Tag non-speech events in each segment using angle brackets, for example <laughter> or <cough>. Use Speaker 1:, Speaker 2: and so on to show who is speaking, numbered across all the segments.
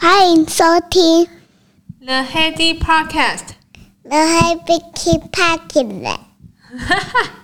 Speaker 1: 欢迎收听
Speaker 2: The Heady
Speaker 1: Podcast。The Heady Podcast。哈哈。 <laughs>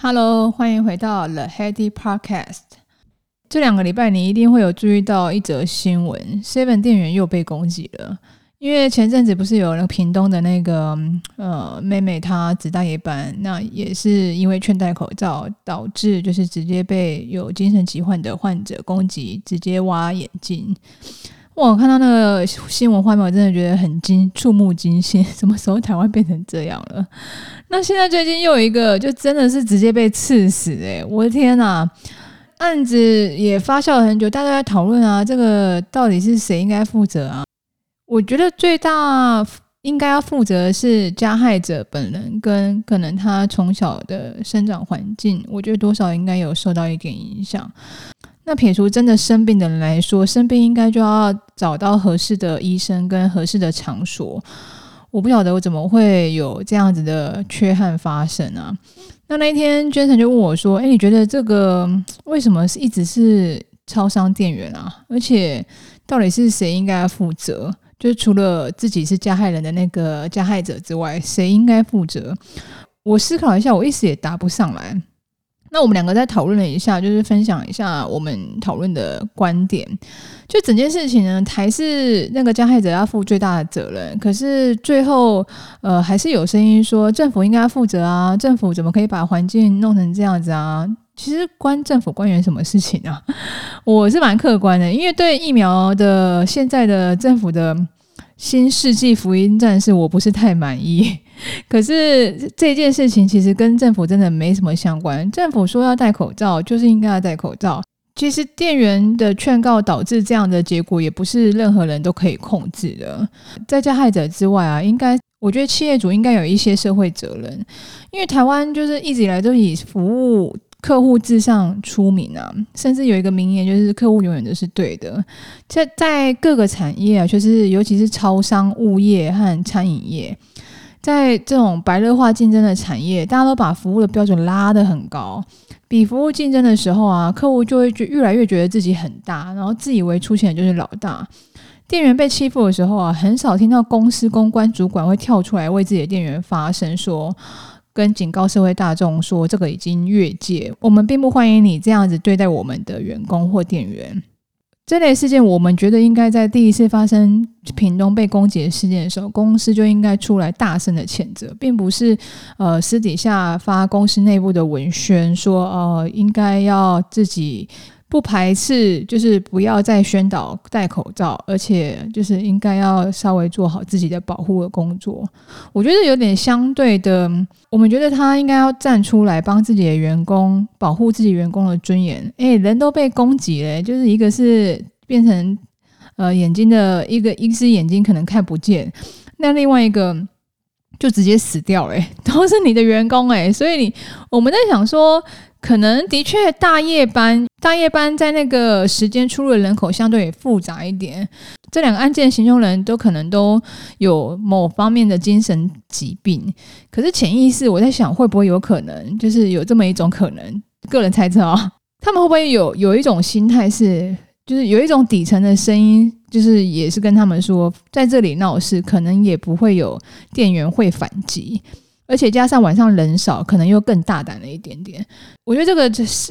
Speaker 2: Hello，欢迎回到 The Heady Podcast。这两个礼拜，你一定会有注意到一则新闻：Seven 店员又被攻击了。因为前阵子不是有那个屏东的那个呃妹妹，她只大夜班，那也是因为劝戴口罩，导致就是直接被有精神疾患的患者攻击，直接挖眼睛。我看到那个新闻画面，我真的觉得很惊，触目惊心。<laughs> 什么时候台湾变成这样了？那现在最近又有一个，就真的是直接被刺死诶，我的天呐！案子也发酵了很久，大家在讨论啊，这个到底是谁应该负责啊？我觉得最大应该要负责的是加害者本人，跟可能他从小的生长环境，我觉得多少应该有受到一点影响。那撇除真的生病的人来说，生病应该就要找到合适的医生跟合适的场所。我不晓得我怎么会有这样子的缺憾发生啊？那那一天，Jason 就问我说：“诶，你觉得这个为什么是一直是超商店员啊？而且到底是谁应该要负责？就是除了自己是加害人的那个加害者之外，谁应该负责？”我思考一下，我一时也答不上来。那我们两个再讨论了一下，就是分享一下我们讨论的观点。就整件事情呢，还是那个加害者要负最大的责任。可是最后，呃，还是有声音说政府应该负责啊！政府怎么可以把环境弄成这样子啊？其实关政府官员什么事情啊？<laughs> 我是蛮客观的，因为对疫苗的现在的政府的新世纪福音战士，我不是太满意。<laughs> 可是这件事情其实跟政府真的没什么相关。政府说要戴口罩，就是应该要戴口罩。其实店员的劝告导致这样的结果，也不是任何人都可以控制的。在加害者之外啊，应该我觉得企业主应该有一些社会责任，因为台湾就是一直以来都以服务客户至上出名啊，甚至有一个名言就是客户永远都是对的。在在各个产业啊，就是尤其是超商、物业和餐饮业。在这种白热化竞争的产业，大家都把服务的标准拉得很高。比服务竞争的时候啊，客户就会觉越来越觉得自己很大，然后自以为出钱就是老大。店员被欺负的时候啊，很少听到公司公关主管会跳出来为自己的店员发声，说跟警告社会大众说这个已经越界，我们并不欢迎你这样子对待我们的员工或店员。这类事件，我们觉得应该在第一次发生屏东被攻击的事件的时候，公司就应该出来大声的谴责，并不是呃私底下发公司内部的文宣说呃应该要自己。不排斥，就是不要再宣导戴口罩，而且就是应该要稍微做好自己的保护的工作。我觉得有点相对的，我们觉得他应该要站出来帮自己的员工保护自己员工的尊严。诶，人都被攻击了，就是一个是变成呃眼睛的一个一只眼睛可能看不见，那另外一个就直接死掉了，<laughs> 都是你的员工诶，所以你我们在想说。可能的确，大夜班大夜班在那个时间出入的人口相对复杂一点。这两个案件行凶人都可能都有某方面的精神疾病。可是潜意识，我在想，会不会有可能，就是有这么一种可能？个人猜测啊，他们会不会有有一种心态是，就是有一种底层的声音，就是也是跟他们说，在这里闹事，可能也不会有店员会反击。而且加上晚上人少，可能又更大胆了一点点。我觉得这个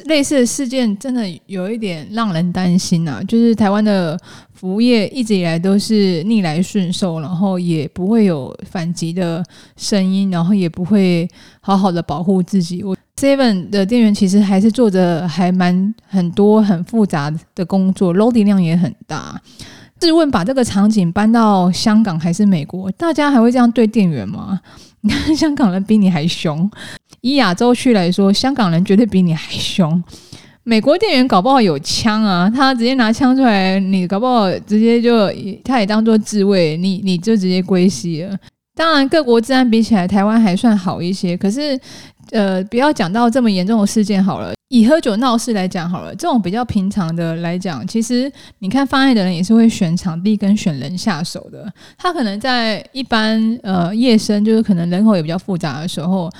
Speaker 2: 类似的事件真的有一点让人担心呐、啊。就是台湾的服务业一直以来都是逆来顺受，然后也不会有反击的声音，然后也不会好好的保护自己。我 Seven 的店员其实还是做着还蛮很多很复杂的工作，loading 量也很大。试问，把这个场景搬到香港还是美国，大家还会这样对店员吗？你看，香港人比你还凶。以亚洲区来说，香港人绝对比你还凶。美国店员搞不好有枪啊，他直接拿枪出来，你搞不好直接就他也当做自卫，你你就直接归西了。当然，各国治安比起来，台湾还算好一些。可是，呃，不要讲到这么严重的事件好了。以喝酒闹事来讲好了，这种比较平常的来讲，其实你看犯案的人也是会选场地跟选人下手的。他可能在一般呃夜深，就是可能人口也比较复杂的时候，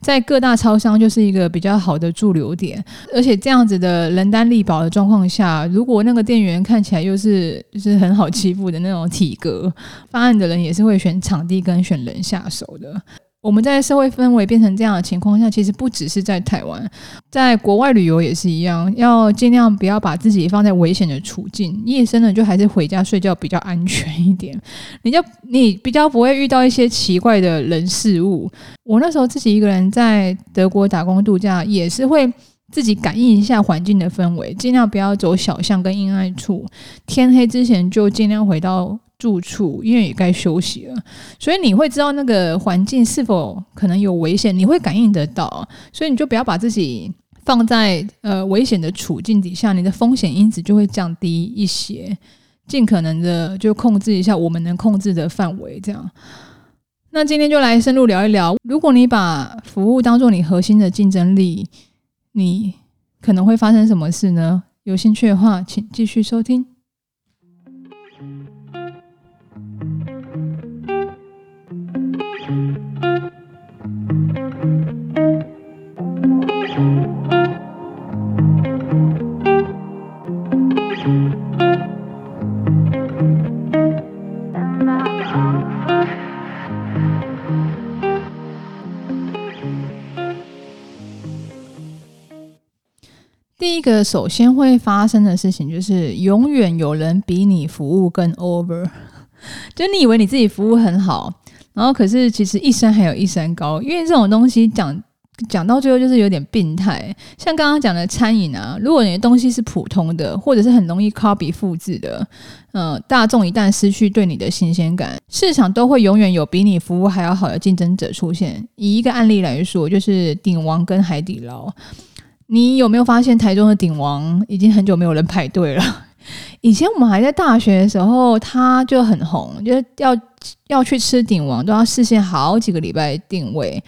Speaker 2: 在各大超商就是一个比较好的驻留点。而且这样子的人单力薄的状况下，如果那个店员看起来又是就是很好欺负的那种体格，犯案的人也是会选场地跟选人下手的。我们在社会氛围变成这样的情况下，其实不只是在台湾，在国外旅游也是一样，要尽量不要把自己放在危险的处境。夜深了就还是回家睡觉比较安全一点，你就你比较不会遇到一些奇怪的人事物。我那时候自己一个人在德国打工度假，也是会自己感应一下环境的氛围，尽量不要走小巷跟阴暗处，天黑之前就尽量回到。住处，因为也该休息了，所以你会知道那个环境是否可能有危险，你会感应得到，所以你就不要把自己放在呃危险的处境底下，你的风险因子就会降低一些，尽可能的就控制一下我们能控制的范围，这样。那今天就来深入聊一聊，如果你把服务当做你核心的竞争力，你可能会发生什么事呢？有兴趣的话，请继续收听。个首先会发生的事情就是，永远有人比你服务更 over。<laughs> 就你以为你自己服务很好，然后可是其实一山还有一山高，因为这种东西讲讲到最后就是有点病态。像刚刚讲的餐饮啊，如果你的东西是普通的，或者是很容易 copy 复制的，嗯、大众一旦失去对你的新鲜感，市场都会永远有比你服务还要好的竞争者出现。以一个案例来说，就是鼎王跟海底捞。你有没有发现台中的鼎王已经很久没有人排队了？<laughs> 以前我们还在大学的时候，他就很红，就是要要去吃鼎王都要事先好几个礼拜订位。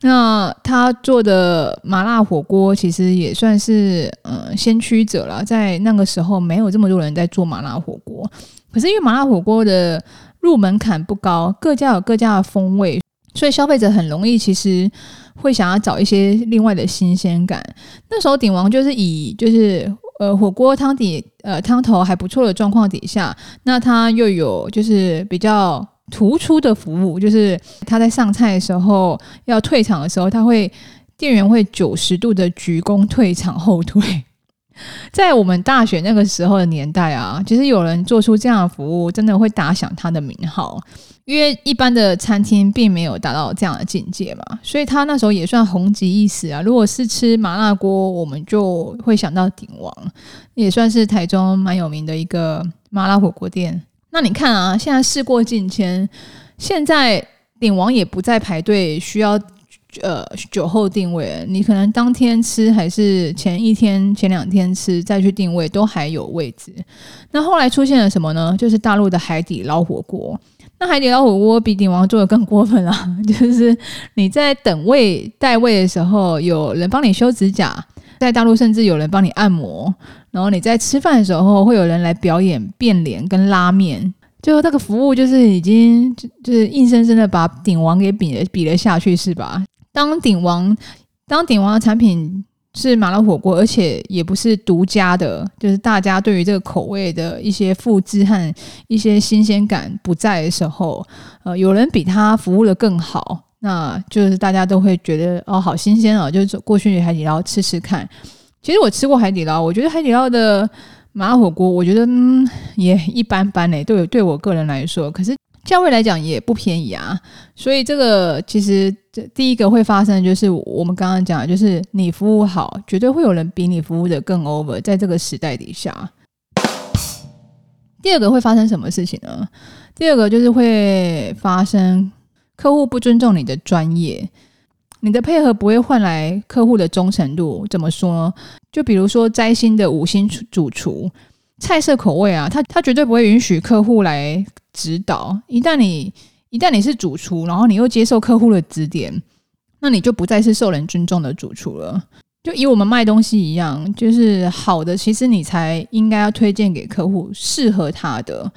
Speaker 2: 那他做的麻辣火锅其实也算是嗯先驱者了，在那个时候没有这么多人在做麻辣火锅，可是因为麻辣火锅的入门槛不高，各家有各家的风味。所以消费者很容易其实会想要找一些另外的新鲜感。那时候鼎王就是以就是呃火锅汤底呃汤头还不错的状况底下，那他又有就是比较突出的服务，就是他在上菜的时候要退场的时候，他会店员会九十度的鞠躬退场后退。在我们大学那个时候的年代啊，其实有人做出这样的服务，真的会打响他的名号。因为一般的餐厅并没有达到这样的境界嘛，所以他那时候也算红极一时啊。如果是吃麻辣锅，我们就会想到鼎王，也算是台中蛮有名的一个麻辣火锅店。那你看啊，现在事过境迁，现在鼎王也不再排队，需要呃酒后定位，你可能当天吃还是前一天、前两天吃再去定位，都还有位置。那后来出现了什么呢？就是大陆的海底捞火锅。那海底捞火锅比鼎王做的更过分啊，<laughs> 就是你在等位待位的时候，有人帮你修指甲，在大陆甚至有人帮你按摩，然后你在吃饭的时候会有人来表演变脸跟拉面，就这个服务就是已经就是硬生生的把鼎王给比了比了下去，是吧？当鼎王当鼎王的产品。是麻辣火锅，而且也不是独家的，就是大家对于这个口味的一些复制和一些新鲜感不在的时候，呃，有人比他服务的更好，那就是大家都会觉得哦，好新鲜哦，就走过去海底捞吃吃看。其实我吃过海底捞，我觉得海底捞的麻辣火锅，我觉得嗯也一般般嘞，对对我个人来说，可是。价位来讲也不便宜啊，所以这个其实这第一个会发生就是我们刚刚讲，就是你服务好，绝对会有人比你服务的更 over，在这个时代底下。第二个会发生什么事情呢？第二个就是会发生客户不尊重你的专业，你的配合不会换来客户的忠诚度。怎么说？就比如说摘星的五星主厨，菜色口味啊，他他绝对不会允许客户来。指导，一旦你一旦你是主厨，然后你又接受客户的指点，那你就不再是受人尊重的主厨了。就以我们卖东西一样，就是好的，其实你才应该要推荐给客户适合他的。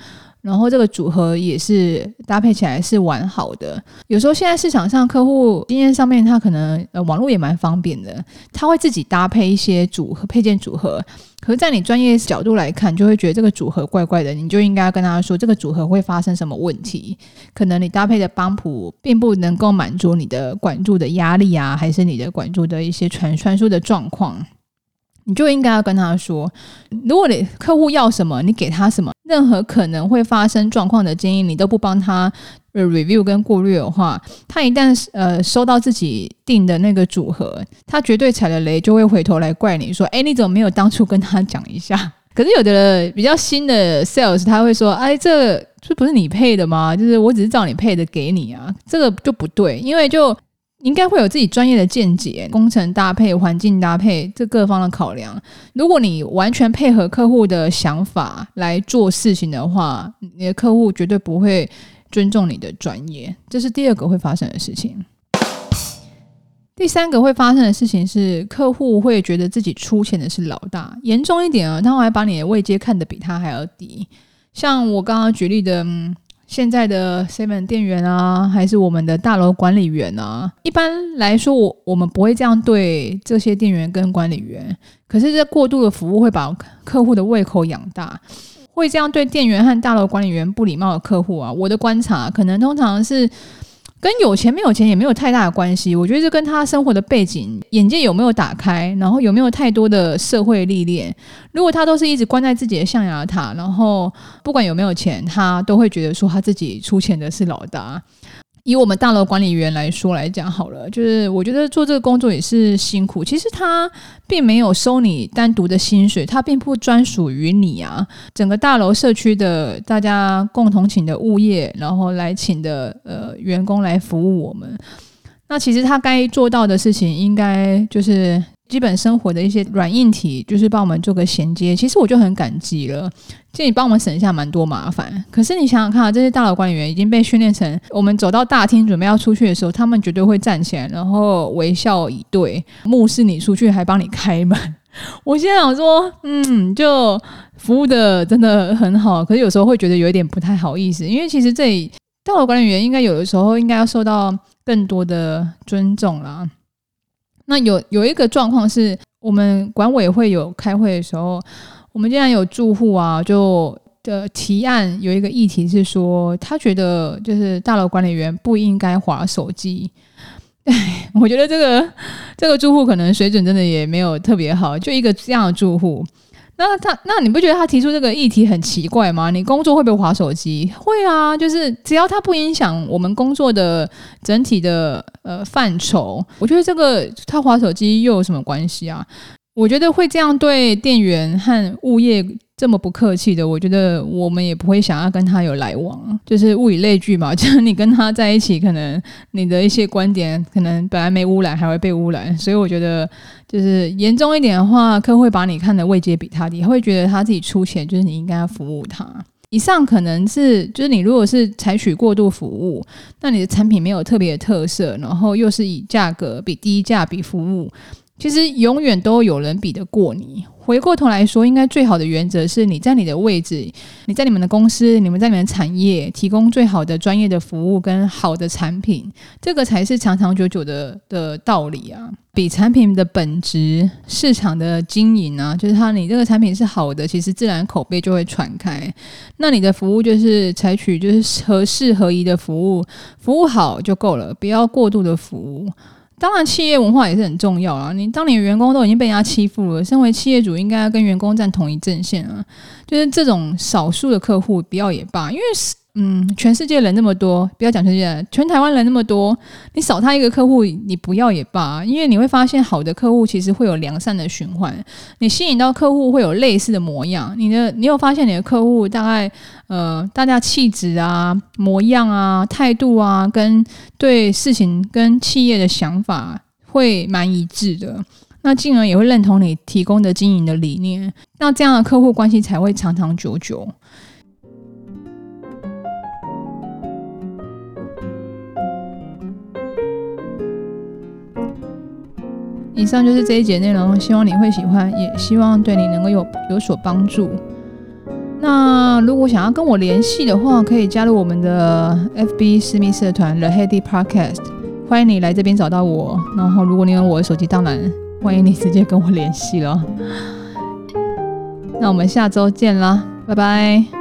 Speaker 2: 然后这个组合也是搭配起来是完好的。有时候现在市场上客户经验上面，他可能呃网络也蛮方便的，他会自己搭配一些组合配件组合。可是，在你专业角度来看，就会觉得这个组合怪怪的，你就应该跟他说这个组合会发生什么问题。可能你搭配的帮浦并不能够满足你的管柱的压力啊，还是你的管柱的一些传传输的状况。你就应该要跟他说，如果你客户要什么，你给他什么，任何可能会发生状况的建议，你都不帮他 review 跟过滤的话，他一旦呃收到自己定的那个组合，他绝对踩了雷，就会回头来怪你说，哎，你怎么没有当初跟他讲一下？<laughs> 可是有的比较新的 sales 他会说，哎，这这不是你配的吗？就是我只是照你配的给你啊，这个就不对，因为就。应该会有自己专业的见解，工程搭配、环境搭配这各方的考量。如果你完全配合客户的想法来做事情的话，你的客户绝对不会尊重你的专业。这是第二个会发生的事情。第三个会发生的事情是，客户会觉得自己出钱的是老大。严重一点啊，他会还把你的位阶看得比他还要低。像我刚刚举例的。现在的 seven 店员啊，还是我们的大楼管理员啊，一般来说，我我们不会这样对这些店员跟管理员。可是这过度的服务会把客户的胃口养大，会这样对店员和大楼管理员不礼貌的客户啊，我的观察可能通常是。跟有钱没有钱也没有太大的关系，我觉得这跟他生活的背景、眼界有没有打开，然后有没有太多的社会历练。如果他都是一直关在自己的象牙塔，然后不管有没有钱，他都会觉得说他自己出钱的是老大。以我们大楼管理员来说来讲好了，就是我觉得做这个工作也是辛苦。其实他并没有收你单独的薪水，他并不专属于你啊。整个大楼社区的大家共同请的物业，然后来请的呃员工来服务我们。那其实他该做到的事情，应该就是。基本生活的一些软硬体，就是帮我们做个衔接。其实我就很感激了，这你帮我们省下蛮多麻烦。可是你想想看啊，这些大楼管理员已经被训练成，我们走到大厅准备要出去的时候，他们绝对会站起来，然后微笑以对，目视你出去，还帮你开门。<laughs> 我现在想说，嗯，就服务的真的很好。可是有时候会觉得有一点不太好意思，因为其实这里大楼管理员应该有的时候应该要受到更多的尊重啦。那有有一个状况是，我们管委会有开会的时候，我们竟然有住户啊，就的提案有一个议题是说，他觉得就是大楼管理员不应该划手机。哎，<laughs> 我觉得这个这个住户可能水准真的也没有特别好，就一个这样的住户。那他，那你不觉得他提出这个议题很奇怪吗？你工作会不会划手机？会啊，就是只要他不影响我们工作的整体的呃范畴，我觉得这个他划手机又有什么关系啊？我觉得会这样对店员和物业这么不客气的，我觉得我们也不会想要跟他有来往，就是物以类聚嘛。<laughs> 就是你跟他在一起，可能你的一些观点可能本来没污染，还会被污染。所以我觉得，就是严重一点的话，客户会把你看的位阶比他低，会觉得他自己出钱，就是你应该要服务他。以上可能是，就是你如果是采取过度服务，那你的产品没有特别的特色，然后又是以价格比低价比服务。其实永远都有人比得过你。回过头来说，应该最好的原则是你在你的位置，你在你们的公司，你们在你们的产业提供最好的专业的服务跟好的产品，这个才是长长久久的的道理啊。比产品的本质、市场的经营啊，就是它你这个产品是好的，其实自然口碑就会传开。那你的服务就是采取就是合适合宜的服务，服务好就够了，不要过度的服务。当然，企业文化也是很重要啊。你当你的员工都已经被人家欺负了，身为企业主应该要跟员工站同一阵线啊。就是这种少数的客户不要也罢，因为是。嗯，全世界人那么多，不要讲全世界，全台湾人那么多，你少他一个客户，你不要也罢，因为你会发现好的客户其实会有良善的循环，你吸引到客户会有类似的模样，你的你有发现你的客户大概呃，大家气质啊、模样啊、态度啊，跟对事情跟企业的想法会蛮一致的，那进而也会认同你提供的经营的理念，那这样的客户关系才会长长久久。以上就是这一节内容，希望你会喜欢，也希望对你能够有有所帮助。那如果想要跟我联系的话，可以加入我们的 FB 私密社团 The Heady Podcast，欢迎你来这边找到我。然后，如果你有我的手机，当然欢迎你直接跟我联系了。那我们下周见啦，拜拜。